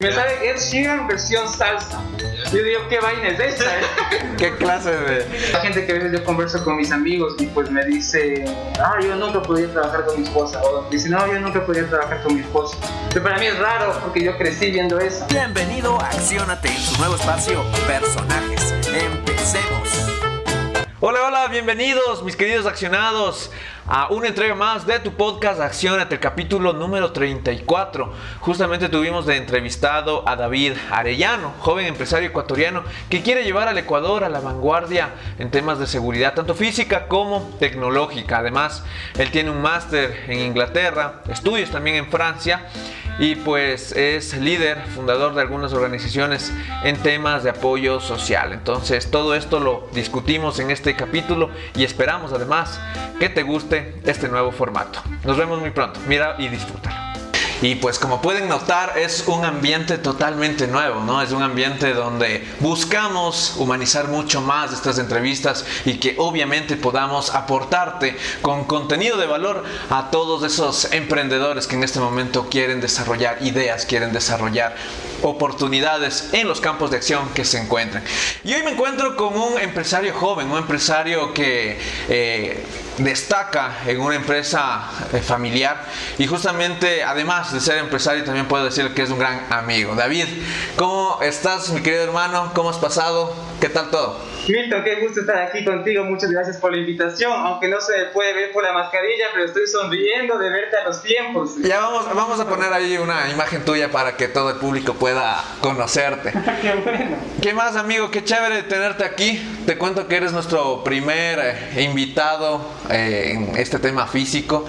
Me sale Ed Sheeran versión salsa. Yo digo, ¿qué vaina es esta? ¿Qué clase de...? La gente que a veces yo converso con mis amigos y pues me dice, ah, yo nunca podría trabajar con mi esposa. O dice, no, yo nunca podría trabajar con mi esposo. Pero para mí es raro porque yo crecí viendo eso. Bienvenido a Acciónate en su nuevo espacio Personajes. Empecemos. Hola, hola, bienvenidos mis queridos accionados a una entrega más de tu podcast Accionate, el capítulo número 34. Justamente tuvimos de entrevistado a David Arellano, joven empresario ecuatoriano que quiere llevar al Ecuador a la vanguardia en temas de seguridad, tanto física como tecnológica. Además, él tiene un máster en Inglaterra, estudios también en Francia y pues es líder, fundador de algunas organizaciones en temas de apoyo social. Entonces todo esto lo discutimos en este capítulo y esperamos además que te guste este nuevo formato. Nos vemos muy pronto. Mira y disfrútalo. Y pues como pueden notar es un ambiente totalmente nuevo, ¿no? Es un ambiente donde buscamos humanizar mucho más estas entrevistas y que obviamente podamos aportarte con contenido de valor a todos esos emprendedores que en este momento quieren desarrollar ideas, quieren desarrollar oportunidades en los campos de acción que se encuentran. Y hoy me encuentro con un empresario joven, un empresario que eh, destaca en una empresa eh, familiar y justamente además de ser empresario también puedo decir que es un gran amigo. David, ¿cómo estás mi querido hermano? ¿Cómo has pasado? ¿Qué tal todo? Milton, qué gusto estar aquí contigo. Muchas gracias por la invitación. Aunque no se puede ver por la mascarilla, pero estoy sonriendo de verte a los tiempos. Ya vamos, vamos a poner ahí una imagen tuya para que todo el público pueda conocerte. qué bueno. ¿Qué más, amigo? Qué chévere tenerte aquí. Te cuento que eres nuestro primer eh, invitado eh, en este tema físico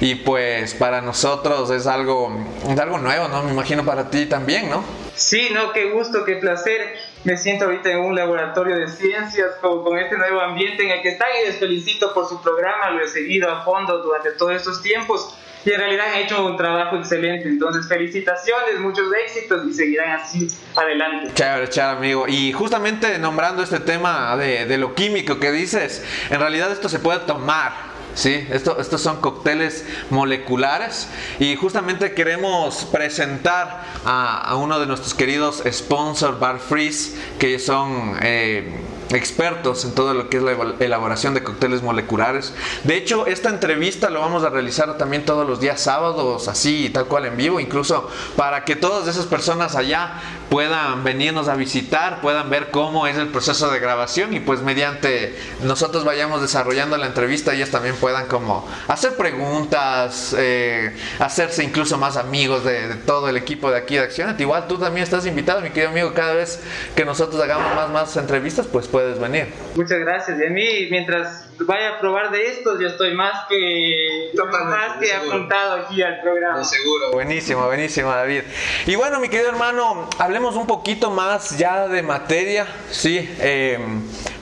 y pues para nosotros es algo, es algo nuevo, ¿no? Me imagino para ti también, ¿no? Sí, no, qué gusto, qué placer. Me siento ahorita en un laboratorio de ciencias con, con este nuevo ambiente en el que están y les felicito por su programa, lo he seguido a fondo durante todos estos tiempos y en realidad han hecho un trabajo excelente. Entonces, felicitaciones, muchos éxitos y seguirán así adelante. Chévere, chévere, amigo. Y justamente nombrando este tema de, de lo químico que dices, en realidad esto se puede tomar. Sí, esto, estos son cócteles moleculares y justamente queremos presentar a, uno de nuestros queridos sponsors Bar Freeze que son eh, expertos en todo lo que es la elaboración de cócteles moleculares. De hecho, esta entrevista lo vamos a realizar también todos los días sábados, así tal cual en vivo, incluso para que todas esas personas allá puedan venirnos a visitar, puedan ver cómo es el proceso de grabación y pues mediante nosotros vayamos desarrollando la entrevista ellos también puedan como hacer preguntas, eh, hacerse incluso más amigos de, todo el equipo de aquí de Acción. Igual tú también estás invitado, mi querido amigo, cada vez que nosotros hagamos más, más entrevistas, pues venir. Muchas gracias. Y a mí, mientras vaya a probar de estos, yo estoy más que, más que apuntado aquí al programa. De seguro. Buenísimo, buenísimo, David. Y bueno, mi querido hermano, hablemos un poquito más ya de materia. Sí, eh,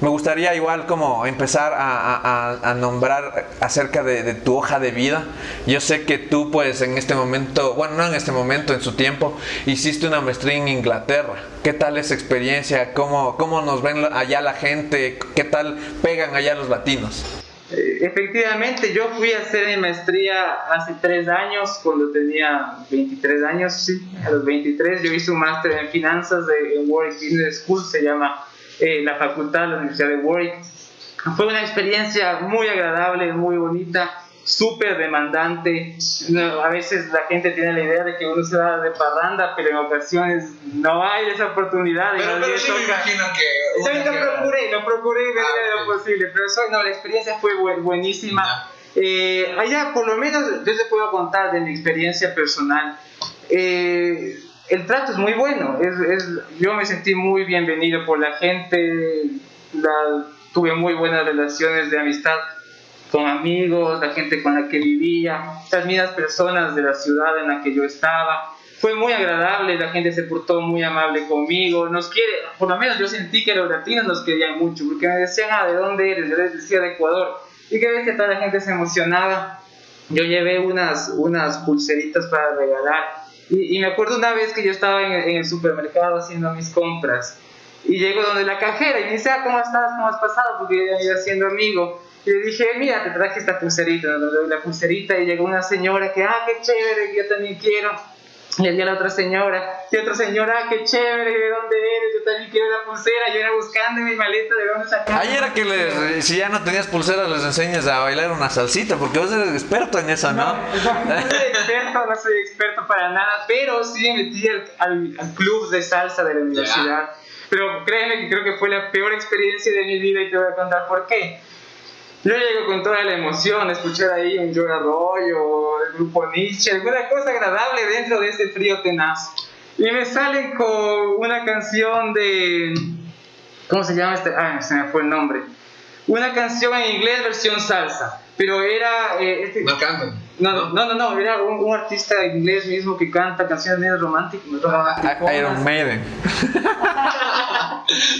me gustaría igual como empezar a, a, a nombrar acerca de, de, tu hoja de vida. Yo sé que tú pues en este momento, bueno, no en este momento, en su tiempo, hiciste una maestría en Inglaterra. ¿Qué tal esa experiencia? ¿Cómo, cómo nos ven allá la gente? ¿Qué tal pegan allá los latinos? Eh, efectivamente, yo fui a hacer mi maestría hace tres años, cuando tenía 23 años, sí, a los 23 yo hice un máster en finanzas de, Warwick Business School, se llama eh, la facultad de la Universidad de Warwick. Fue una experiencia muy agradable, muy bonita, súper demandante. A veces la gente tiene la idea de que uno se va de parranda, pero en ocasiones no hay esa oportunidad. Pero, no pero sí me imagino que... Sí, lo procuré, lo procuré en de lo posible, pero eso, no, la experiencia fue bu buenísima. Eh, allá, por lo menos, yo te puedo contar de mi experiencia personal. Eh, el trato es muy bueno, es, es, yo me sentí muy bienvenido por la gente, la, tuve muy buenas relaciones de amistad con amigos, la gente con la que vivía, las mismas personas de la ciudad en la que yo estaba. Fue muy agradable, la gente se portó muy amable conmigo, nos quiere, por lo menos yo sentí que los latinos nos querían mucho, porque me decían, ah, ¿de dónde eres? Yo les decía de Ecuador, y que ves que toda la gente se emocionaba. Yo llevé unas, unas pulseritas para regalar, y, y me acuerdo una vez que yo estaba en, el supermercado haciendo mis compras, y llego donde la cajera y me dice, ah, ¿cómo estás? ¿Cómo has pasado? Porque yo iba siendo amigo. Y le dije, mira, te traje esta pulserita, le doy la pulserita y llegó una señora que, ah, qué chévere, yo también quiero. Y había la otra señora, y otra señora, qué chévere, ¿de dónde eres? Yo también quiero la pulsera, yo era buscando en mi maleta de dónde sacar. Ahí era que les- si ya no tenías pulsera les enseñas a bailar una salsita, porque vos eres experto en eso, ¿no? No soy experto, no soy experto para nada, pero sí me metí al, al- al club de salsa de la universidad. Pero créeme que creo que fue la peor experiencia de mi vida y te voy a contar por qué. Yo llego con toda la emoción, escuchar ahí un Joe Arroyo, el grupo Nietzsche, alguna cosa agradable dentro de ese frío tenaz. Y me salen con una canción de... ¿Cómo se llama este? Ah, se me fue el nombre. Una canción en inglés versión salsa, pero era... eh, este- No cantan. no, no, no, no, no, era un, un artista inglés mismo que canta canciones medio románticas. I- Iron Maiden.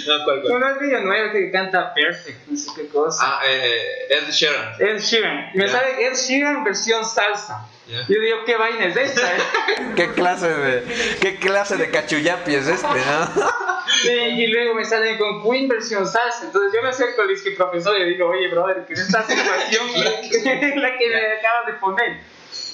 No, ¿cuál, cuál? No, no es este que canta Perfect, no sé qué cosa. Ah, eh, Ed Sheeran. Ed Sheeran. Me Ya. sale Ed Sheeran versión salsa. Ya. Yo digo, ¿qué vaina es esta? ¿Qué clase de qué clase de cachuyapi es este, no? Sí, y luego me salen con Queen versión salsa. Entonces yo me acerco al disque profesor y le digo, oye, brother, ¿qué es esta situación la que me acabas de poner?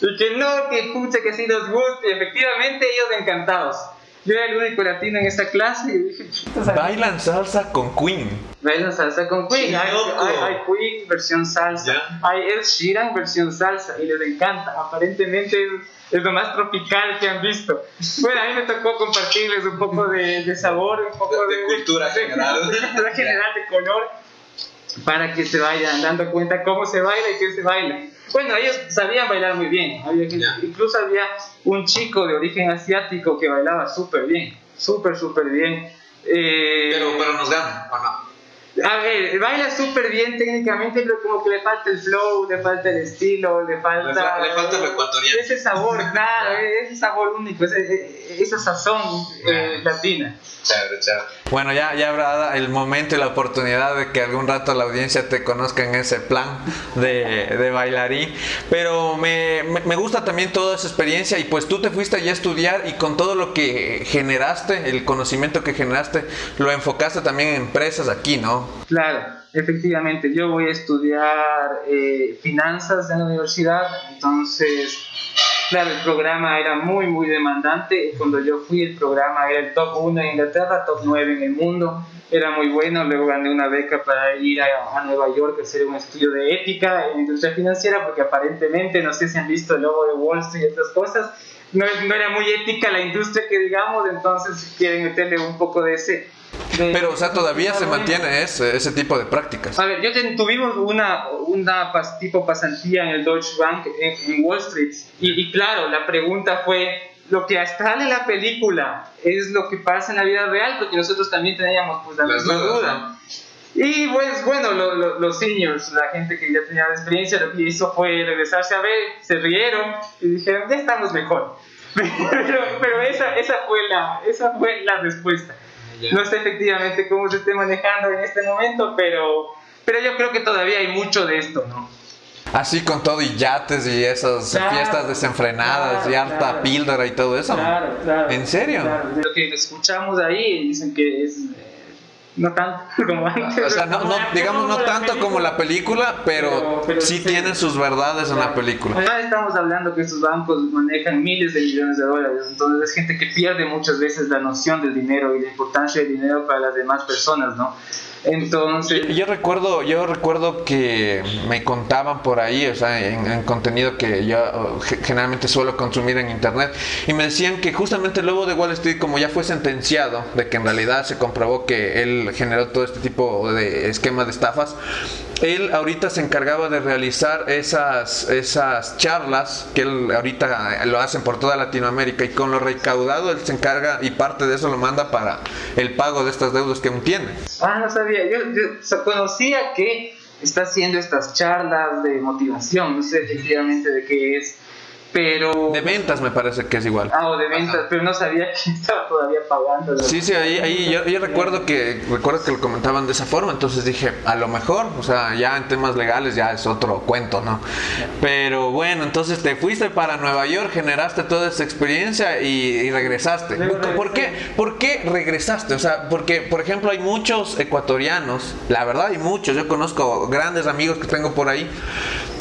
Y que no, que pucha, que sí nos guste. Y efectivamente, ellos encantados. Yo era el único latino en esta clase y dije. Bailan salsa con Queen. Bailan salsa con Queen. ¡Qué Hay, loco! hay- hay Queen versión salsa. Ya. Hay Ed Sheeran versión salsa y les encanta. Aparentemente es, es lo más tropical que han visto. Bueno, a mí me tocó compartirles un poco de, de sabor, un poco De- de cultura general. De cultura general, de color, para que se vayan dando cuenta cómo se baila y qué se baila. Bueno, ellos sabían bailar muy bien. Había gente- Ya. incluso había un chico de origen asiático que bailaba súper bien. Súper, súper bien. Eh, Pero, pero nos ganan, ¿o no? a ver, baila súper bien técnicamente, pero como que le falta el flow, le falta el estilo, le falta... Le fa- le falta lo ecuatoriano. Ese sabor, claro, ese sabor único, ese- esa sazón eh, latina. Chévere, chévere. Bueno, ya, ya habrá el momento y la oportunidad de que algún rato la audiencia te conozca en ese plan de, de bailarín. Pero me, me- gusta también toda esa experiencia y pues tú te fuiste a estudiar y con todo lo que generaste, el conocimiento que generaste, lo enfocaste también en empresas aquí, ¿no? Claro, efectivamente, yo voy a estudiar eh, finanzas en la universidad, entonces, claro, el programa era muy, muy demandante. Cuando yo fui, el programa era el top 1 en Inglaterra, top 9 en el mundo. Era muy bueno, luego gané una beca para ir a, a Nueva York a hacer un estudio de ética en industria financiera, porque aparentemente, no sé si han visto el logo de Wall Street y estas cosas, no, no era muy ética la industria que digamos, entonces quieren meterle un poco de ese... de- Pero, o sea, todavía se mantiene ese, ese tipo de prácticas. A ver, yo ten- tuvimos una, una pas- tipo pasantía en el Deutsche Bank en, en Wall Street y, y claro, la pregunta fue, lo que sale en la película es lo que pasa en la vida real, porque nosotros también teníamos pues la Las misma dudas, duda. Y pues bueno, lo- lo- los seniors, la gente que ya tenía la experiencia, lo que hizo fue regresarse a ver, se rieron y dijeron, ya estamos mejor. Pero, pero esa, esa, fue la, esa fue la respuesta. Ya. No sé efectivamente cómo se esté manejando en este momento, pero, pero yo creo que todavía hay mucho de esto, ¿no? Así con todo y yates y esas Claro, fiestas desenfrenadas y harta claro. píldora y todo eso. Claro, claro. ¿En serio? Lo que escuchamos ahí dicen que es no tanto como antes. O sea, no, no- digamos no tanto como la película, pero, Pero- pero sí sí. tienen sus verdades en la película. Además estamos hablando que estos bancos manejan miles de millones de dólares, entonces es gente que pierde muchas veces la noción del dinero y la importancia del dinero para las demás personas, ¿no? Entonces, Yo recuerdo, yo recuerdo que me contaban por ahí, o sea, en, en contenido que yo ge- generalmente suelo consumir en internet, y me decían que justamente el lobo de Wall Street, como ya fue sentenciado, de que en realidad se comprobó que él generó todo este tipo de esquema de estafas, él ahorita se encargaba de realizar esas, esas charlas que él ahorita lo hacen por toda Latinoamérica y con lo recaudado él se encarga y parte de eso lo manda para el pago de estas deudas que aún tiene. ah, no sabía, yo, yo conocía que está haciendo estas charlas de motivación, no sé efectivamente de qué es, pero... De ventas me parece que es igual. Ah, o de ventas, Ajá. pero no sabía que estaba todavía pagando. Sí, sí, ahí, ahí yo, yo recuerdo que recuerdo que lo comentaban de esa forma, entonces dije, a lo mejor, o sea, ya en temas legales ya es otro cuento, ¿no? Pero bueno, entonces te fuiste para Nueva York, generaste toda esa experiencia y, y regresaste. ¿Por qué, ¿Por qué regresaste? O sea, porque, por ejemplo, hay muchos ecuatorianos, la verdad hay muchos, yo conozco grandes amigos que tengo por ahí,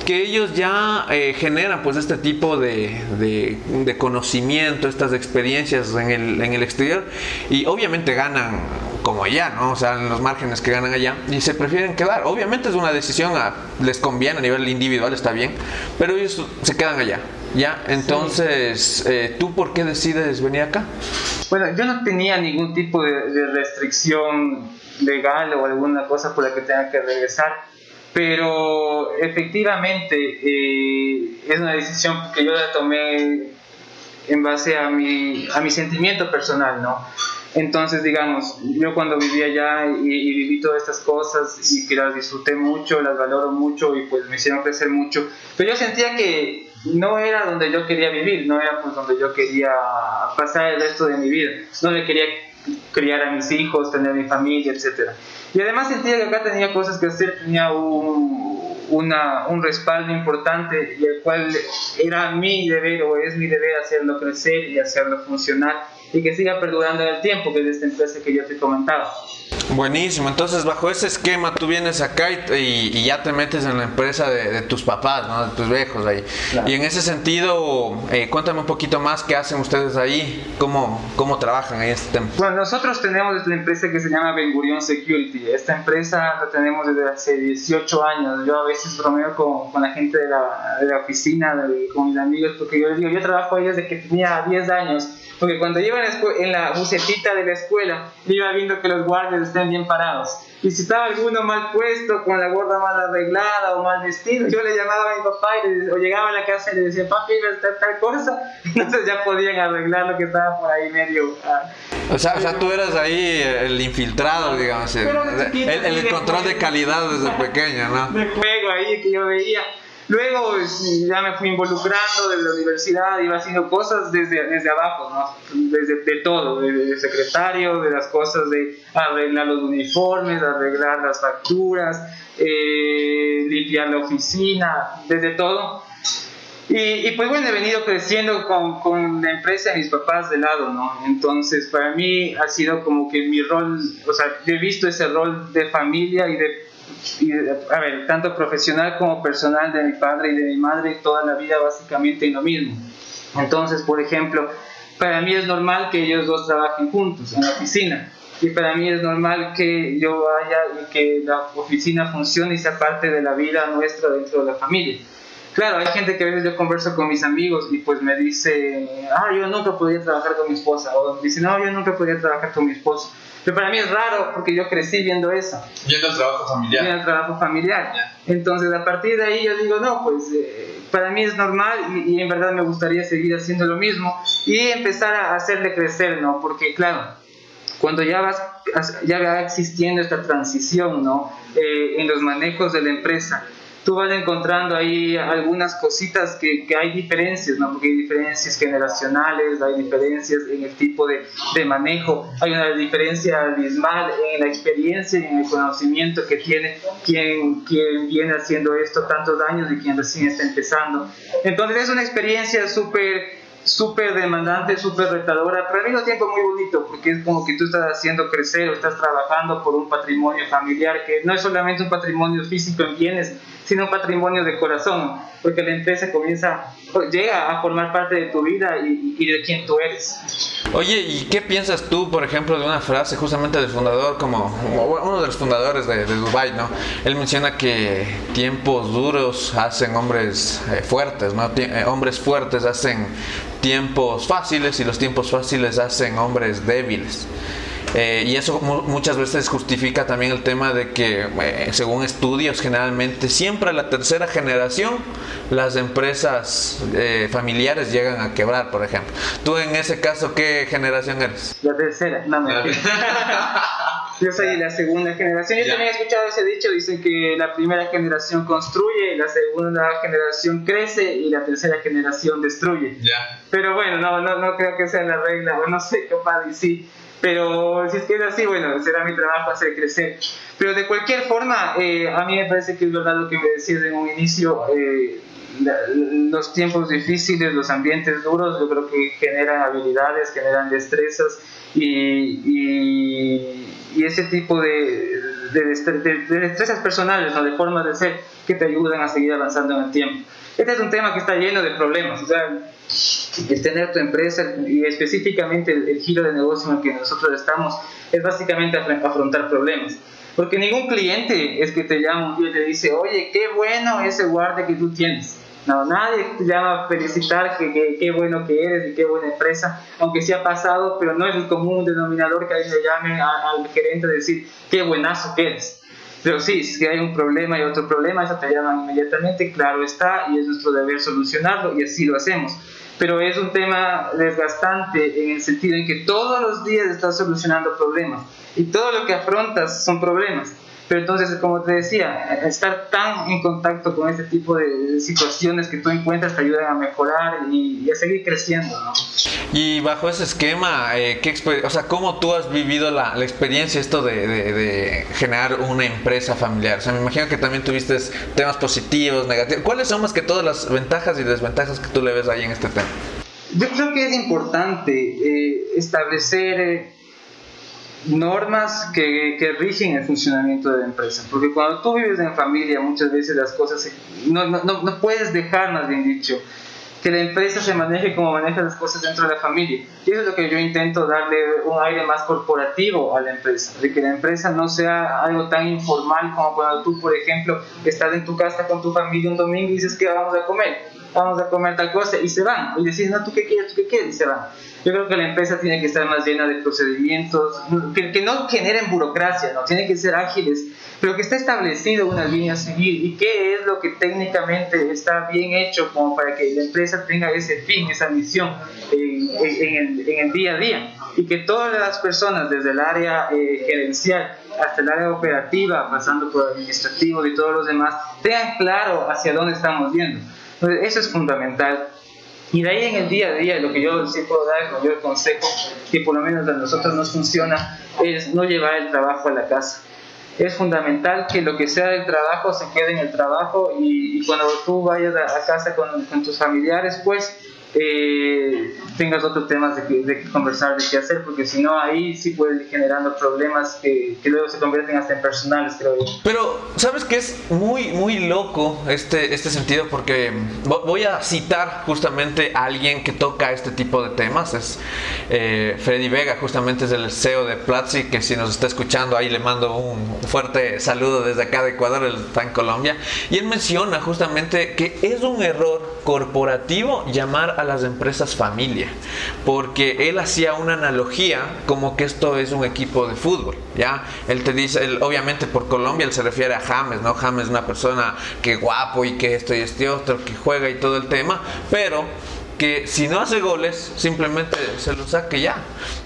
que ellos ya eh, generan pues este tipo de, de, conocimiento, estas experiencias en el, en el exterior y obviamente ganan como allá, ¿no? O sea, en los márgenes que ganan allá y se prefieren quedar. Obviamente es una decisión, a- les conviene a nivel individual, está bien, pero ellos se quedan allá. Ya, entonces, eh, ¿tú por qué decides venir acá? Bueno, yo no tenía ningún tipo de, de restricción legal o alguna cosa por la que tenga que regresar, pero efectivamente eh, es una decisión que yo la tomé en base a mi, a mi sentimiento personal, ¿no? Entonces, digamos, yo cuando vivía allá y, y viví todas estas cosas y que las disfruté mucho, las valoro mucho y pues me hicieron crecer mucho, pero yo sentía que no era donde yo quería vivir, no era pues donde yo quería pasar el resto de mi vida, donde quería criar a mis hijos, tener mi familia, etc. Y además sentía que acá tenía cosas que hacer, tenía un, una, un respaldo importante y el cual era mi deber o es mi deber hacerlo crecer y hacerlo funcionar y que siga perdurando en el tiempo, que es esta empresa que yo te comentaba. Buenísimo, entonces bajo ese esquema tú vienes acá y, y- y ya te metes en la empresa de, de tus papás, ¿no? de tus viejos ahí. Claro. Y en ese sentido, eh, cuéntame un poquito más qué hacen ustedes ahí, cómo, cómo trabajan ahí este tema. Bueno, nosotros tenemos esta empresa que se llama Ben Gurion Security. Esta empresa la tenemos desde hace 18 años. Yo a veces bromeo con, con la gente de la, de la oficina, de- con mis amigos, porque yo les digo, yo trabajo ahí desde que tenía 10 años. Porque cuando iba en la, en la bucetita de la escuela, iba viendo que los guardias estén bien parados. Y si estaba alguno mal puesto, con la gorra mal arreglada o mal vestido, yo le llamaba a mi papá y le- o llegaba a la casa y le decía, papi, iba a estar tal cosa. Entonces ya podían arreglar lo que estaba por ahí medio... ah, O sea, o sea, tú eras ahí el infiltrado, digamos, el, el- el control de calidad desde pequeño, ¿no? de juego ahí que yo veía. Luego ya me fui involucrando de la universidad, iba haciendo cosas desde, desde abajo, ¿no? Desde de todo, desde de secretario, de las cosas de arreglar los uniformes, arreglar las facturas, eh, limpiar la oficina, desde todo. Y, y, pues bueno, he venido creciendo con, con la empresa de mis papás de lado, ¿no? Entonces para mí ha sido como que mi rol, o sea, he visto ese rol de familia y de- a ver, tanto profesional como personal de mi padre y de mi madre toda la vida básicamente en lo mismo. Entonces, por ejemplo, para mí es normal que ellos dos trabajen juntos en la oficina. Y para mí es normal que yo vaya y que la oficina funcione y sea parte de la vida nuestra dentro de la familia. Claro, hay gente que a veces yo converso con mis amigos y pues me dice, ah, yo nunca podría trabajar con mi esposa, o dice, no, yo nunca podría trabajar con mi esposo. Pero para mí es raro porque yo crecí viendo eso, Yendo al trabajo familiar. viendo el trabajo familiar. Ya. Entonces, a partir de ahí yo digo, no, pues eh, para mí es normal y, y en verdad me gustaría seguir haciendo lo mismo y empezar a hacerle crecer, ¿no? Porque, claro, cuando ya vas ya va existiendo esta transición ¿no? Eh, en los manejos de la empresa tú vas encontrando ahí algunas cositas que, que hay diferencias ¿no? porque hay diferencias generacionales hay diferencias en el tipo de, de manejo hay una diferencia abismal en la experiencia y en el conocimiento que tiene quien, quien viene haciendo esto tantos años y quien recién está empezando entonces es una experiencia súper súper demandante, súper retadora, pero al mismo tiempo muy bonito, porque es como que tú estás haciendo crecer o estás trabajando por un patrimonio familiar que no es solamente un patrimonio físico en bienes, sino patrimonio de corazón, porque la empresa comienza, llega a formar parte de tu vida y, y de quien tú eres. Oye, ¿y qué piensas tú, por ejemplo, de una frase justamente del fundador, como uno de los fundadores de, de Dubai, ¿no? Él menciona que tiempos duros hacen hombres eh, fuertes, ¿no? Eh, hombres fuertes hacen tiempos fáciles y los tiempos fáciles hacen hombres débiles. Eh, y eso mu- muchas veces justifica también el tema de que, eh, según estudios, generalmente siempre a la tercera generación las empresas eh, familiares llegan a quebrar, por ejemplo. Tú en ese caso, ¿qué generación eres? La tercera, no me Yo soy la segunda generación. Yo Ya. también he escuchado ese dicho, dicen que la primera generación construye, la segunda generación crece y la tercera generación destruye. Ya. Pero bueno, no, no, no creo que sea la regla, no sé, capaz y sí. Pero si es que es así, bueno, será mi trabajo hacer crecer. Pero de cualquier forma, eh, a mí me parece que es verdad lo que me decías en un inicio. eh, los tiempos difíciles, los ambientes duros, yo creo que generan habilidades, generan destrezas y, y, ese tipo de, de, destrezas personales, ¿no? de formas de ser que te ayudan a seguir avanzando en el tiempo. Este es un tema que está lleno de problemas, o sea, el tener tu empresa y específicamente el, giro de negocio en el que nosotros estamos es básicamente afrontar problemas. Porque ningún cliente es que te llama un día y te dice, oye, qué bueno ese guardia que tú tienes. No, nadie te llama a felicitar que, qué bueno que eres y qué buena empresa, aunque sí ha pasado, pero no es el común denominador que alguien le llame al gerente a decir qué buenazo que eres. Pero sí, si hay un problema y otro problema, eso te llaman inmediatamente, claro está, y es nuestro deber solucionarlo y así lo hacemos. Pero es un tema desgastante en el sentido en que todos los días estás solucionando problemas y todo lo que afrontas son problemas. Pero entonces, como te decía, estar tan en contacto con este tipo de situaciones que tú encuentras te ayudan a mejorar y, a seguir creciendo. ¿no? Y bajo ese esquema, eh, ¿qué o sea, ¿cómo tú has vivido la, la experiencia esto de, de, generar una empresa familiar? O sea, me imagino que también tuviste temas positivos, negativos. ¿Cuáles son más que todas las ventajas y desventajas que tú le ves ahí en este tema? Yo creo que es importante eh, establecer... Eh, normas que, que, rigen el funcionamiento de la empresa. Porque cuando tú vives en familia, muchas veces las cosas, no, no, no, puedes dejar, más bien dicho, que la empresa se maneje como maneja las cosas dentro de la familia. Y eso es lo que yo intento darle un aire más corporativo a la empresa, de que la empresa no sea algo tan informal como cuando tú, por ejemplo, estás en tu casa con tu familia un domingo y dices que vamos a comer, vamos a comer tal cosa y se van. Y decís, no, tú qué quieres, tú qué quieres y se van. Yo creo que la empresa tiene que estar más llena de procedimientos, que, que no generen burocracia, ¿no? Tienen que ser ágiles, pero que esté establecido una línea a seguir y qué es lo que técnicamente está bien hecho como para que la empresa tenga ese fin, esa misión en, en, el, en el, día a día. Y que todas las personas, desde el área eh, gerencial hasta el área operativa, pasando por administrativo y todos los demás, tengan claro hacia dónde estamos yendo. Entonces, eso es fundamental y de ahí en el día a día, lo que yo sí puedo dar, como yo consejo, que por lo menos a nosotros nos funciona, es no llevar el trabajo a la casa. Es fundamental que lo que sea del trabajo se quede en el trabajo y, cuando tú vayas a, a casa con, con tus familiares, pues eh, tengas otros temas de que, conversar, de qué hacer, porque si no, ahí sí puede ir generando problemas que, luego se convierten hasta en personales, creo yo. Pero, ¿sabes que es muy, muy loco este, este sentido? Porque voy a citar justamente a alguien que toca este tipo de temas, es eh, Freddy Vega, justamente es el CEO de Platzi, que si nos está escuchando ahí le mando un fuerte saludo desde acá de Ecuador, él está en Colombia, y él menciona justamente que es un error corporativo llamar las empresas familia, porque él hacía una analogía como que esto es un equipo de fútbol, ¿ya? Él te dice, obviamente por Colombia él se refiere a James, ¿no? James es una persona que guapo y que esto y este otro, que juega y todo el tema, pero que si no hace goles, simplemente se lo saque ya.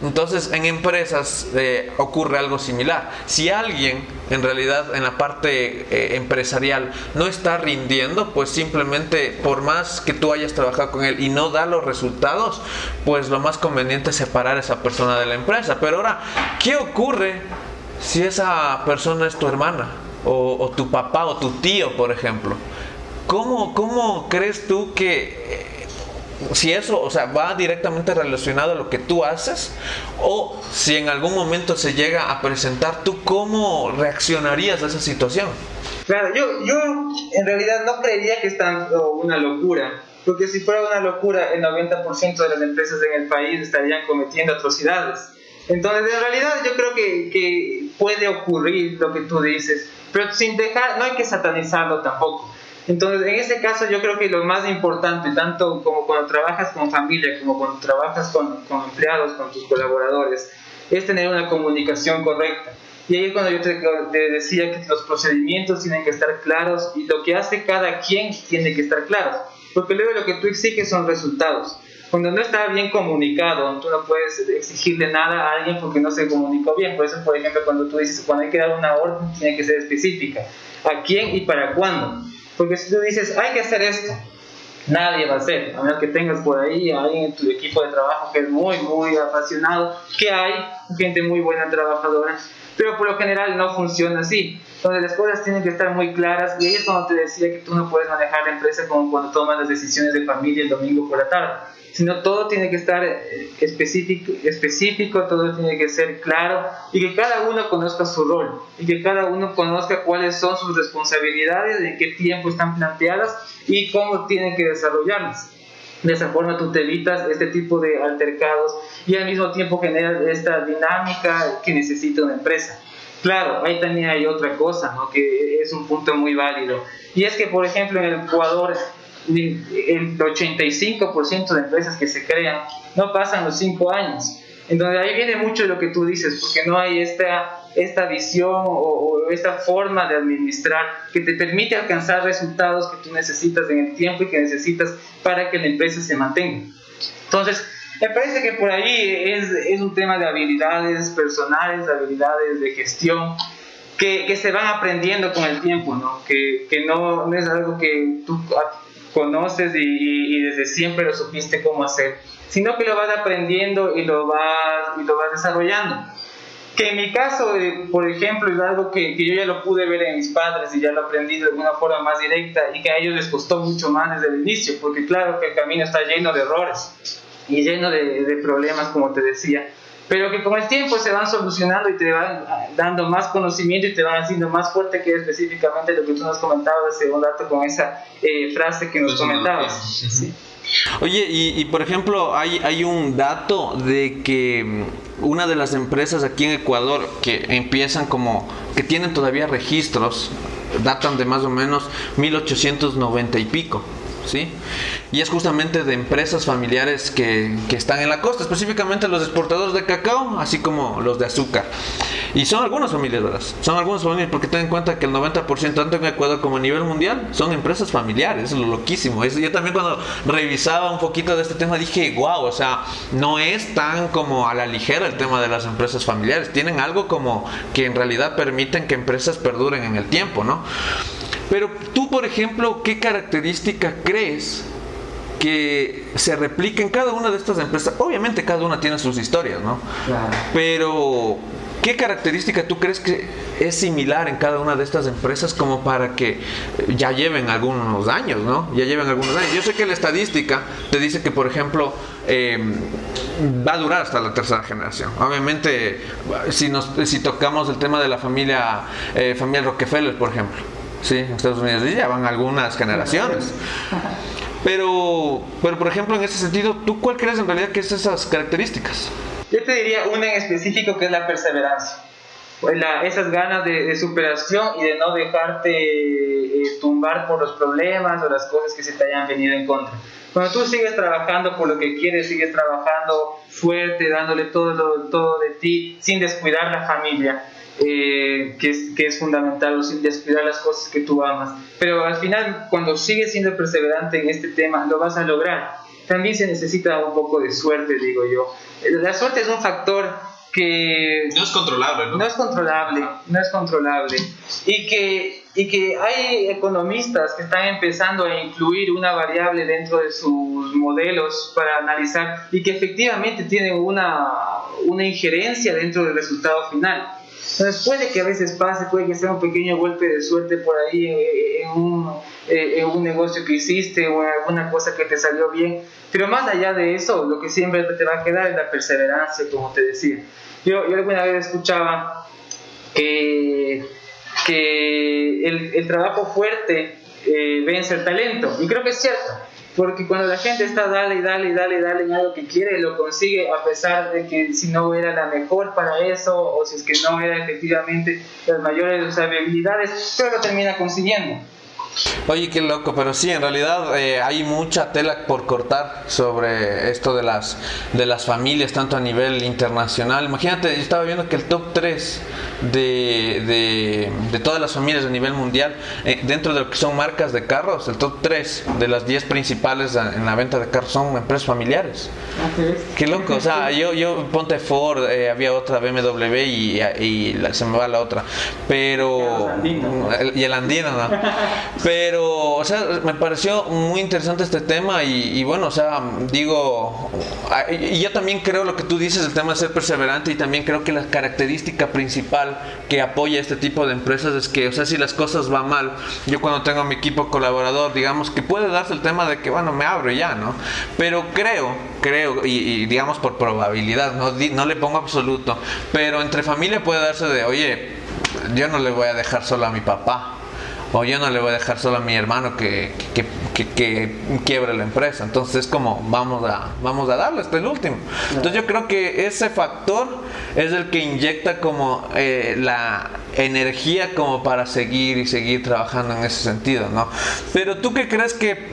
Entonces, en empresas eh, ocurre algo similar. Si alguien, en realidad, en la parte eh, empresarial no está rindiendo, pues simplemente, por más que tú hayas trabajado con él y no da los resultados, pues lo más conveniente es separar a esa persona de la empresa. Pero ahora, ¿qué ocurre si esa persona es tu hermana? O, o tu papá o tu tío, por ejemplo. ¿Cómo, cómo crees tú que si eso, o sea, va directamente relacionado a lo que tú haces, o si en algún momento se llega a presentar, ¿tú cómo reaccionarías a esa situación? Claro, yo, yo en realidad no creería que es una locura, porque si fuera una locura, el 90% de las empresas en el país estarían cometiendo atrocidades. Entonces, en realidad yo creo que, que puede ocurrir lo que tú dices, pero sin dejar, no hay que satanizarlo tampoco entonces, en ese caso yo creo que lo más importante, tanto como cuando trabajas con familia, como cuando trabajas con, con empleados, con tus colaboradores, es tener una comunicación correcta. Y ahí es cuando yo te, te, decía que los procedimientos tienen que estar claros y lo que hace cada quien tiene que estar claro. Porque luego lo que tú exiges son resultados. Cuando no está bien comunicado, tú no puedes exigirle nada a alguien porque no se comunicó bien. Por eso, por ejemplo, cuando tú dices, cuando hay que dar una orden, tiene que ser específica. ¿A quién y para cuándo? Porque si tú dices, hay que hacer esto, nadie va a hacer, a menos que tengas por ahí a alguien en tu equipo de trabajo que es muy, muy apasionado, que hay gente muy buena trabajadora, pero por lo general no funciona así. Entonces las cosas tienen que estar muy claras y ahí es cuando te decía que tú no puedes manejar la empresa como cuando tomas las decisiones de familia el domingo por la tarde, sino todo tiene que estar eh, específico, específico, todo tiene que ser claro y que cada uno conozca su rol y que cada uno conozca cuáles son sus responsabilidades, en qué tiempo están planteadas y cómo tienen que desarrollarlas. De esa forma tú te evitas este tipo de altercados y al mismo tiempo generas esta dinámica que necesita una empresa. Claro, ahí también hay otra cosa, ¿no? que es un punto muy válido. Y es que, por ejemplo, en el Ecuador, el 85% de empresas que se crean no pasan los 5 años. Entonces ahí viene mucho de lo que tú dices, porque no hay esta, esta visión o, o, esta forma de administrar que te permite alcanzar resultados que tú necesitas en el tiempo y que necesitas para que la empresa se mantenga. Entonces, me parece que por ahí es, es un tema de habilidades personales, de habilidades de gestión, que, que, se van aprendiendo con el tiempo, ¿no? Que, que no, no, es algo que tú conoces y, y, y, desde siempre lo supiste cómo hacer, sino que lo vas aprendiendo y lo vas, y lo vas desarrollando. Que en mi caso, eh, por ejemplo, es algo que, que, yo ya lo pude ver en mis padres y ya lo aprendí de alguna forma más directa y que a ellos les costó mucho más desde el inicio, porque claro que el camino está lleno de errores y lleno de, de, problemas, como te decía, pero que con el tiempo se van solucionando y te van dando más conocimiento y te van haciendo más fuerte que específicamente lo que tú nos comentabas hace un rato con esa eh, frase que nos pues comentabas. Sí. Oye, y, y, por ejemplo, hay, hay un dato de que una de las empresas aquí en Ecuador que empiezan como, que tienen todavía registros, datan de más o menos 1890 y pico. ¿Sí? Y es justamente de empresas familiares que, que, están en la costa, específicamente los exportadores de cacao, así como los de azúcar. Y son algunas familias, ¿verdad? Son algunas porque ten en cuenta que el 90%, tanto en Ecuador como a nivel mundial, son empresas familiares, es lo loquísimo. Es, yo también cuando revisaba un poquito de este tema dije, wow, o sea, no es tan como a la ligera el tema de las empresas familiares, tienen algo como que en realidad permiten que empresas perduren en el tiempo, ¿no? Pero tú, por ejemplo, ¿qué característica crees que se replica en cada una de estas empresas? Obviamente cada una tiene sus historias, ¿no? Claro. Pero ¿qué característica tú crees que es similar en cada una de estas empresas como para que ya lleven algunos años, ¿no? Ya lleven algunos años. Yo sé que la estadística te dice que, por ejemplo, eh, va a durar hasta la tercera generación. Obviamente, si, nos, si tocamos el tema de la familia, eh, familia Rockefeller, por ejemplo, Sí, Estados Unidos ya van algunas generaciones. Pero, pero, por ejemplo, en ese sentido, ¿tú cuál crees en realidad que es esas características? Yo te diría una en específico que es la perseverancia. La, esas ganas de, de, superación y de no dejarte eh, tumbar por los problemas o las cosas que se te hayan venido en contra. Cuando tú sigues trabajando por lo que quieres, sigues trabajando fuerte, dándole todo, todo de ti, sin descuidar la familia, eh, que, es, que es fundamental, sin descuidar las cosas que tú amas. Pero al final, cuando sigues siendo perseverante en este tema, lo vas a lograr. También se necesita un poco de suerte, digo yo. La suerte es un factor que... No es controlable, ¿no? No es controlable, no es controlable. Y que, y que hay economistas que están empezando a incluir una variable dentro de sus modelos para analizar y que efectivamente tienen una, una injerencia dentro del resultado final. Entonces puede que a veces pase, puede que sea un pequeño golpe de suerte por ahí en, un, en un negocio que hiciste o en alguna cosa que te salió bien, pero más allá de eso, lo que siempre te va a quedar es la perseverancia, como te decía. Yo, yo alguna vez escuchaba que, que el, el trabajo fuerte eh, vence el talento, y creo que es cierto. Porque cuando la gente está dale y dale y dale y dale en algo que quiere, lo consigue a pesar de que si no era la mejor para eso o si es que no era efectivamente las mayores de sus habilidades, pero lo termina consiguiendo. Oye, qué loco, pero sí, en realidad eh, hay mucha tela por cortar sobre esto de las, de las familias, tanto a nivel internacional. Imagínate, yo estaba viendo que el top 3 de, de, de todas las familias a nivel mundial, eh, dentro de lo que son marcas de carros, el top 3 de las 10 principales en la venta de carros son empresas familiares. Okay. Qué loco, o sea, yo, yo ponte Ford, eh, había otra BMW y, y se me va la otra, pero... Y el andino. Y el andino, ¿no? Pero, o sea, me pareció muy interesante este tema y, y bueno, o sea, digo, ah, y yo también creo lo que tú dices, el tema de ser perseverante y también creo que la característica principal que apoya este tipo de empresas es que, o sea, si las cosas van mal, yo cuando tengo a mi equipo colaborador, digamos que puede darse el tema de que, bueno, me abro ya, ¿no? Pero creo, creo, y, y digamos por probabilidad, no, no le pongo absoluto, pero entre familia puede darse de, oye, yo no le voy a dejar solo a mi papá. O yo no le voy a dejar solo a mi hermano que, que, que, quiebre la empresa. Entonces es como, vamos a, vamos a darle hasta el último. Entonces yo creo que ese factor es el que inyecta como eh, la energía como para seguir y seguir trabajando en ese sentido, ¿no? Pero tú qué crees que,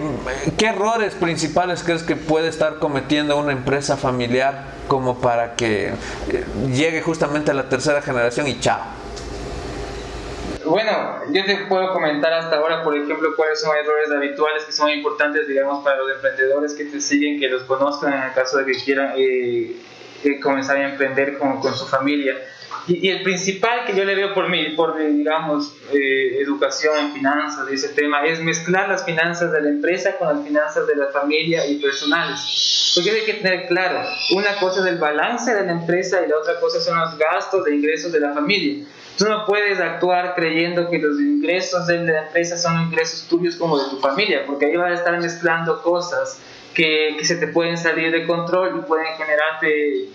qué errores principales crees que puede estar cometiendo una empresa familiar como para que eh, llegue justamente a la tercera generación y chao? Bueno, yo te puedo comentar hasta ahora, por ejemplo, cuáles son errores habituales que son importantes, digamos, para los emprendedores que te siguen, que los conozcan en el caso de que quieran eh, eh, comenzar a emprender con, con su familia. Y, y el principal que yo le veo por mi, por digamos, eh, educación finanzas, ese tema, es mezclar las finanzas de la empresa con las finanzas de la familia y personales. Porque hay que tener claro, una cosa es el balance de la empresa y la otra cosa son los gastos de ingresos de la familia. Tú no puedes actuar creyendo que los ingresos de la empresa son ingresos tuyos como de tu familia, porque ahí vas a estar mezclando cosas que, que se te pueden salir de control y pueden generarte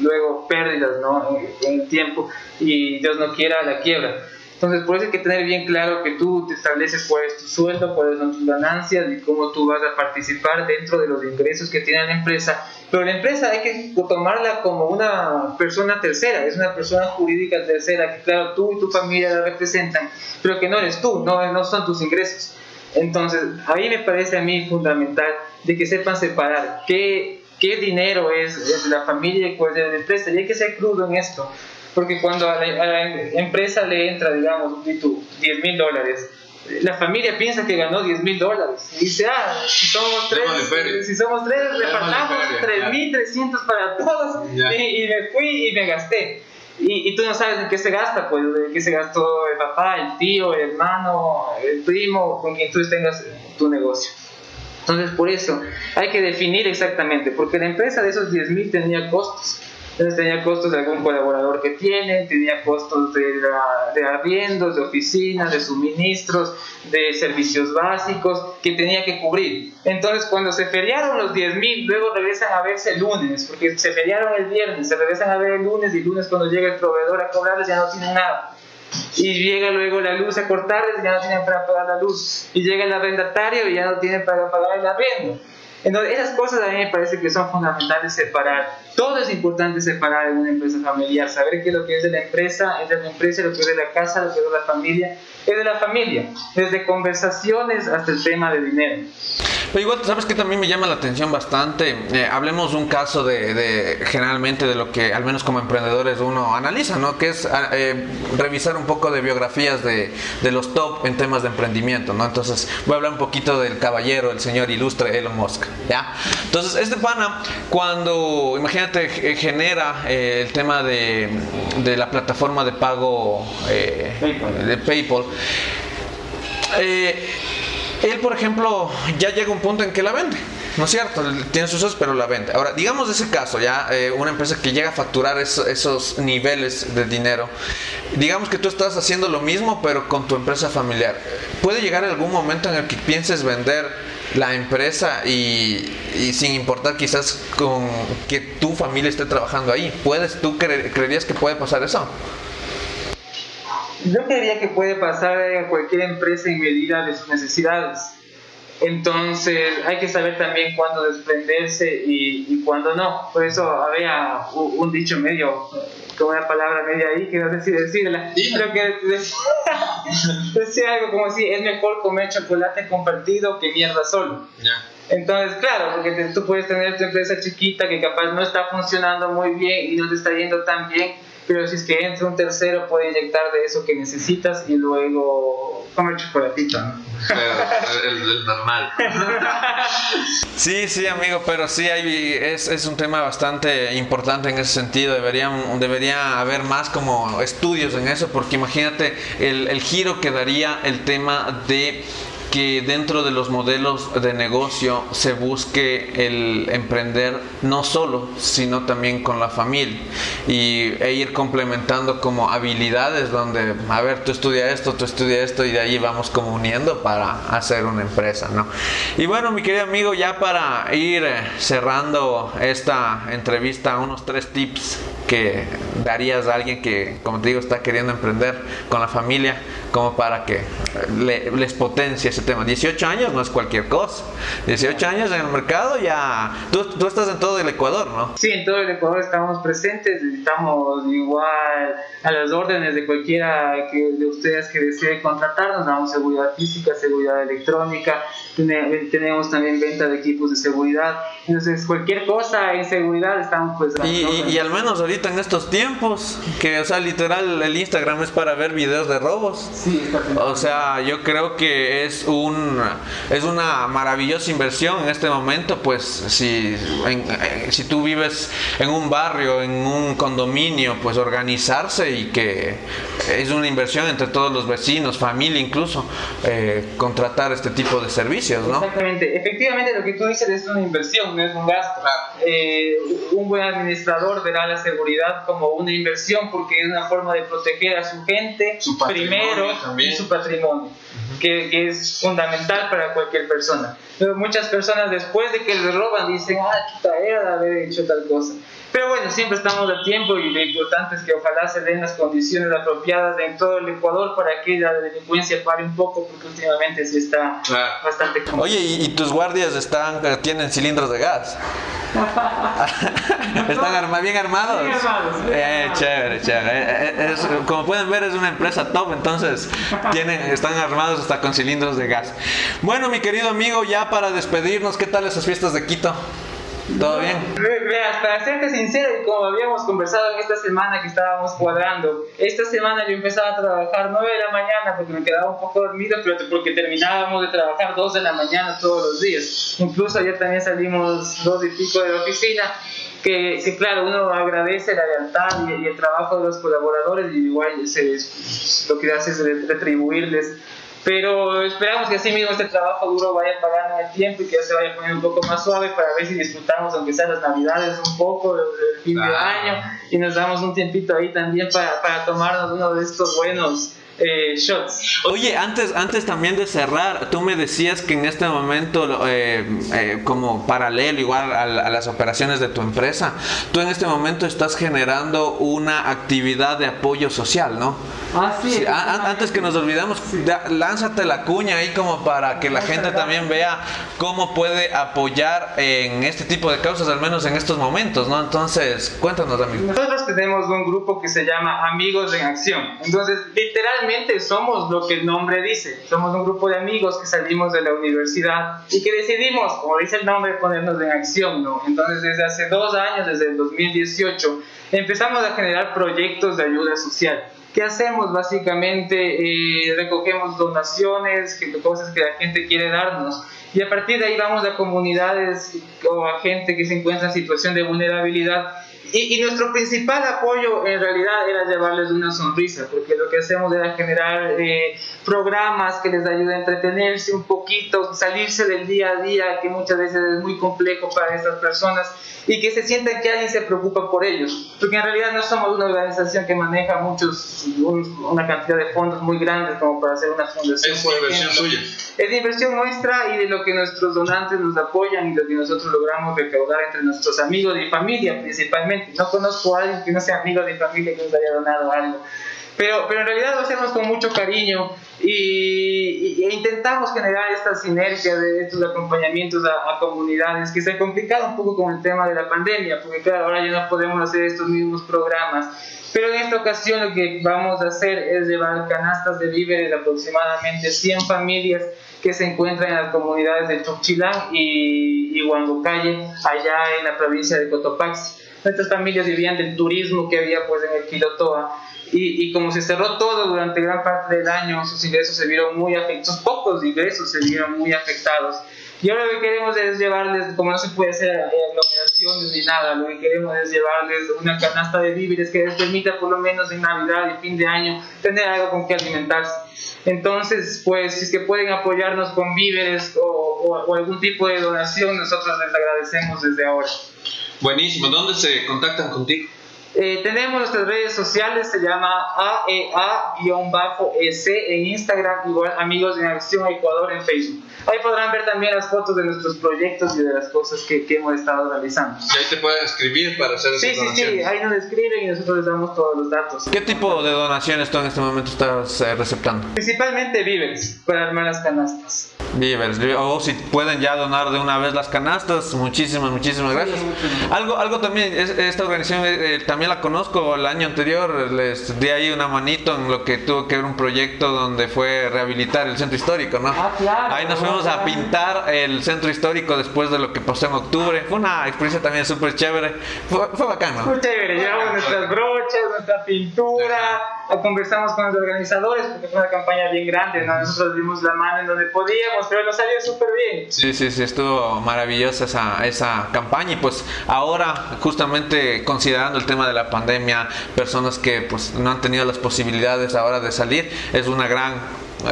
luego pérdidas ¿no? en, en tiempo y Dios no quiera la quiebra. Entonces, por eso hay que tener bien claro que tú te estableces cuál es tu sueldo, cuáles son tus ganancias y cómo tú vas a participar dentro de los ingresos que tiene la empresa. Pero la empresa hay que tomarla como una persona tercera, es una persona jurídica tercera, que claro, tú y tu familia la representan, pero que no eres tú, no, no son tus ingresos. Entonces, ahí me parece a mí fundamental de que sepan separar qué, qué dinero es, es la familia y cuál es la empresa. Y hay que ser crudo en esto, porque cuando a la, a la empresa le entra, digamos, 10 mil dólares, la familia piensa que ganó 10 mil dólares. Y dice, ah, si somos tres, si somos tres, repartamos 3.300 para todos. Y, y, me fui y me gasté. Y, y, tú no sabes en qué se gasta, pues, en qué se gastó el papá, el tío, el hermano, el primo, con quien tú tengas tu negocio. Entonces, por eso hay que definir exactamente, porque la empresa de esos 10 mil tenía costos. Entonces tenía costos de algún colaborador que tiene, tenía costos de, la, de arriendos, de oficinas, de suministros, de servicios básicos que tenía que cubrir. Entonces cuando se feriaron los 10 mil, luego regresan a verse el lunes, porque se feriaron el viernes, se regresan a ver el lunes y el lunes cuando llega el proveedor a cobrarles ya no tienen nada. Y llega luego la luz a cortarles y ya no tienen para pagar la luz. Y llega el arrendatario y ya no tienen para pagar el arriendo. Entonces, esas cosas a mí me parece que son fundamentales separar. Todo es importante separar en una empresa familiar. Saber qué es lo que es de la empresa, es de la empresa, lo que es de la casa, lo que es de la familia, es de la familia. Desde conversaciones hasta el tema de dinero. Pero igual, ¿sabes que también me llama la atención bastante? Eh, hablemos un caso de, de, generalmente de lo que, al menos como emprendedores, uno analiza, ¿no? Que es eh, revisar un poco de biografías de, de, los top en temas de emprendimiento, ¿no? Entonces, voy a hablar un poquito del caballero, el señor ilustre Elon Musk, ¿ya? Entonces, este pana, cuando, imagínate, genera eh, el tema de, de, la plataforma de pago PayPal. de PayPal, él, por ejemplo, ya llega un punto en que la vende. ¿No es cierto? Tiene sus usos, pero la vende. Ahora, digamos ese caso, ya eh, una empresa que llega a facturar eso, esos niveles de dinero. Digamos que tú estás haciendo lo mismo, pero con tu empresa familiar. ¿Puede llegar algún momento en el que pienses vender la empresa y, sin importar quizás con que tu familia esté trabajando ahí? ¿Puedes, ¿Tú cre creerías que puede pasar eso? Yo creería que puede pasar en cualquier empresa en medida de sus necesidades. Entonces hay que saber también cuándo desprenderse y, y cuándo no. Por eso había un, un dicho medio, con una palabra media ahí que no sé si decirla. Creo que decía, decía, algo como si es mejor comer chocolate compartido que mierda solo. Yeah. Entonces, claro, porque te, tú puedes tener tu empresa chiquita que capaz no está funcionando muy bien y no te está yendo tan bien pero si es que entra un tercero puede inyectar de eso que necesitas y luego comer chocolatito, ¿no? el, el, normal. Sí, sí, amigo, pero sí hay, es, es, un tema bastante importante en ese sentido. Deberían, debería haber más como estudios en eso, porque imagínate el, el giro que daría el tema de que dentro de los modelos de negocio se busque el emprender no solo, sino también con la familia y, e ir complementando como habilidades donde, a ver, tú estudia esto, tú estudia esto y de ahí vamos como uniendo para hacer una empresa, ¿no? Y bueno, mi querido amigo, ya para ir eh, cerrando esta entrevista, unos tres tips que darías a alguien que, como te digo, está queriendo emprender con la familia, como para que les potencie ese tema. 18 años no es cualquier cosa. 18 años en el mercado ya... Tú, tú estás en todo el Ecuador, ¿no? Sí, en todo el Ecuador estamos presentes, estamos igual a las órdenes de cualquiera que, de ustedes que desee contratarnos, damos seguridad física, seguridad electrónica, tenemos también venta de equipos de seguridad. Entonces, cualquier cosa en seguridad estamos pues... Y, y, al menos ahorita en estos tiempos, que, o sea, literal, el Instagram es para ver videos de robos. Sí, O sea, yo creo que es un es una maravillosa inversión en este momento, pues si, eh, si tú vives en un barrio, en un condominio, pues organizarse y que es una inversión entre todos los vecinos, familia incluso, eh, contratar este tipo de servicios, ¿no? Exactamente, efectivamente lo que tú dices es una inversión, no es un gasto. Eh, un buen administrador verá la seguridad como una inversión porque es una forma de proteger a su gente primero y su patrimonio que, es fundamental para cualquier persona. Pero muchas personas después de que les roban dicen, ah, chuta, era de haber hecho tal cosa. Pero bueno, siempre estamos a tiempo y lo importante es que ojalá se den las condiciones apropiadas en todo el Ecuador para que la delincuencia pare un poco, porque últimamente sí está bastante complicado. Oye, ¿y, tus guardias están, tienen cilindros de gas? ¿Están bien armados? Eh, chévere, chévere. Eh, eh, como pueden ver, es una empresa top, entonces tienen, están armados hasta con cilindros de gas. Bueno, mi querido amigo, ya para despedirnos, ¿qué tal esas fiestas de Quito? ¿Todo bien? Veas, para serte sincero, y como habíamos conversado en esta semana que estábamos cuadrando, esta semana yo empezaba a trabajar 9 de la mañana porque me quedaba un poco dormido, pero porque terminábamos de trabajar 2 de la mañana todos los días. Incluso ayer también salimos 2 y pico de la oficina. Que, que, claro, uno agradece la lealtad y, el trabajo de los colaboradores y igual se, lo que hace es retribuirles pero esperamos que así mismo este trabajo duro vaya pagando el tiempo y que ya se vaya poniendo un poco más suave para ver si disfrutamos, aunque sean las navidades, un poco del fin de año y nos damos un tiempito ahí también para, para tomarnos uno de estos buenos eh, shots. Oye, antes, antes también de cerrar, tú me decías que en este momento, eh, eh, como paralelo igual a, las operaciones de tu empresa, tú en este momento estás generando una actividad de apoyo social, ¿no? Ah, sí. antes que nos olvidemos, lánzate la cuña ahí como para que la gente también vea cómo puede apoyar en este tipo de causas, al menos en estos momentos, ¿no? Entonces, cuéntanos, amigo. Nosotros tenemos un grupo que se llama Amigos en Acción. Entonces, literalmente somos lo que el nombre dice. Somos un grupo de amigos que salimos de la universidad y que decidimos, como dice el nombre, ponernos en acción. ¿no? Entonces, desde hace dos años, desde el 2018, empezamos a generar proyectos de ayuda social. ¿Qué hacemos? Básicamente eh, recogemos donaciones, cosas que la gente quiere darnos. Y a partir de ahí vamos a comunidades o a gente que se encuentra en situación de vulnerabilidad y, nuestro principal apoyo en realidad era llevarles una sonrisa, porque lo que hacemos era generar eh, programas que les ayuden a entretenerse un poquito, salirse del día a día, que muchas veces es muy complejo para estas personas, y que se sientan que alguien se preocupa por ellos, porque en realidad no somos una organización que maneja muchos, una cantidad de fondos muy grandes como para hacer una fundación. Es inversión suya. Es inversión nuestra y de lo que nuestros donantes nos apoyan y lo que nosotros logramos recaudar entre nuestros amigos y familia principalmente. No conozco a alguien que no sea amigo de familia que nos haya donado algo. Pero, pero en realidad lo hacemos con mucho cariño y, e intentamos generar esta sinergia de estos acompañamientos a, comunidades que se ha complicado un poco con el tema de la pandemia, porque claro, ahora ya no podemos hacer estos mismos programas. Pero en esta ocasión lo que vamos a hacer es llevar canastas de víveres de aproximadamente 100 familias que se encuentran en las comunidades de Chochilán y, y Huangocalle, allá en la provincia de Cotopaxi. Nuestras familias vivían del turismo que había pues en el Quilotoa y, y, como se cerró todo durante gran parte del año, sus ingresos se vieron muy afectados, sus pocos ingresos se vieron muy afectados. Y ahora lo que queremos es llevarles, como no se puede hacer aglomeraciones ni nada, lo que queremos es llevarles una canasta de víveres que les permita por lo menos en Navidad y fin de año tener algo con que alimentarse. Entonces, pues, si es que pueden apoyarnos con víveres o, o algún tipo de donación, nosotros les agradecemos desde ahora. Buenísimo. ¿Dónde se contactan contigo? Eh, tenemos nuestras redes sociales, se llama AEA-EC en Instagram, igual Amigos en Acción Ecuador en Facebook. Ahí podrán ver también las fotos de nuestros proyectos y de las cosas que, que hemos estado realizando. Y ahí te pueden escribir para hacer sí, sí, Sí, ahí nos escriben y nosotros les damos todos los datos. ¿Qué tipo de donaciones tú en este momento estás eh, receptando? Principalmente víveres para armar las canastas. Víveres, o si pueden ya donar de una vez las canastas, muchísimas, muchísimas gracias. algo, algo también, esta organización eh, también la conozco, el año anterior les di ahí una manito en lo que tuvo que ver un proyecto donde fue rehabilitar el centro histórico, ¿no? Ah, claro. Ahí nos fuimos a pintar el centro histórico después de lo que pasó en octubre. Fue una experiencia también súper chévere. Fue, fue bacano. Fue chévere, llevamos nuestras brochas, nuestra pintura, conversamos con los organizadores porque fue una campaña bien grande, ¿no? Nosotros dimos la mano en donde podíamos, pero nos salió súper bien. Sí, sí, sí, estuvo maravillosa esa, esa campaña y pues ahora justamente considerando el tema de la pandemia, personas que pues no han tenido las posibilidades ahora de salir, es una gran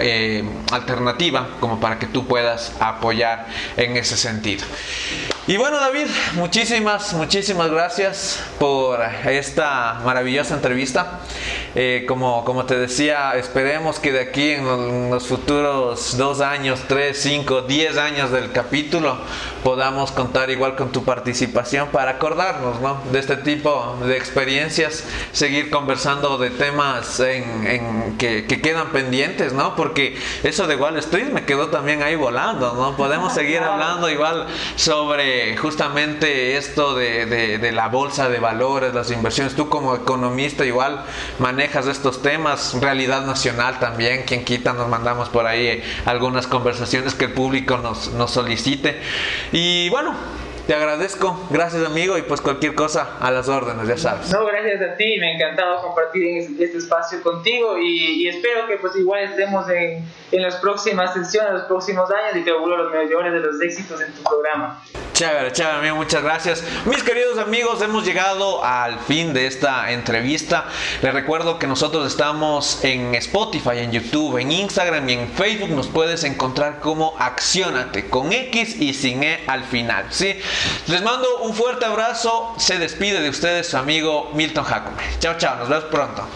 eh, alternativa como para que tú puedas apoyar en ese sentido. Y bueno David, muchísimas, muchísimas gracias por esta maravillosa entrevista. Eh, como, como te decía, esperemos que de aquí en los futuros dos años, tres, cinco, diez años del capítulo podamos contar igual con tu participación para acordarnos ¿no? de este tipo de experiencias, seguir conversando de temas en, que, que, quedan pendientes, ¿no? Porque eso de Wall Street me quedó también ahí volando. ¿no? Podemos seguir hablando igual sobre justamente esto de, de, de la bolsa de valores, las inversiones. Tú como economista igual manejas estos temas, realidad nacional también, quien quita, nos mandamos por ahí algunas conversaciones que el público nos, nos solicite. Y bueno, te agradezco, gracias amigo y pues cualquier cosa a las órdenes, ya sabes. No, gracias a ti, me ha encantado compartir este espacio contigo y, y espero que pues igual estemos en, en, las próximas sesiones, los próximos años y te auguro los mejores de los éxitos en tu programa. Chévere, chévere amigo, muchas gracias. Mis queridos amigos, hemos llegado al fin de esta entrevista. Les recuerdo que nosotros estamos en Spotify, en YouTube, en Instagram y en Facebook. Nos puedes encontrar como Accionate, con X y sin E al final, ¿sí? Les mando un fuerte abrazo. Se despide de ustedes su amigo Milton Jacome. Chao, chao. Nos vemos pronto.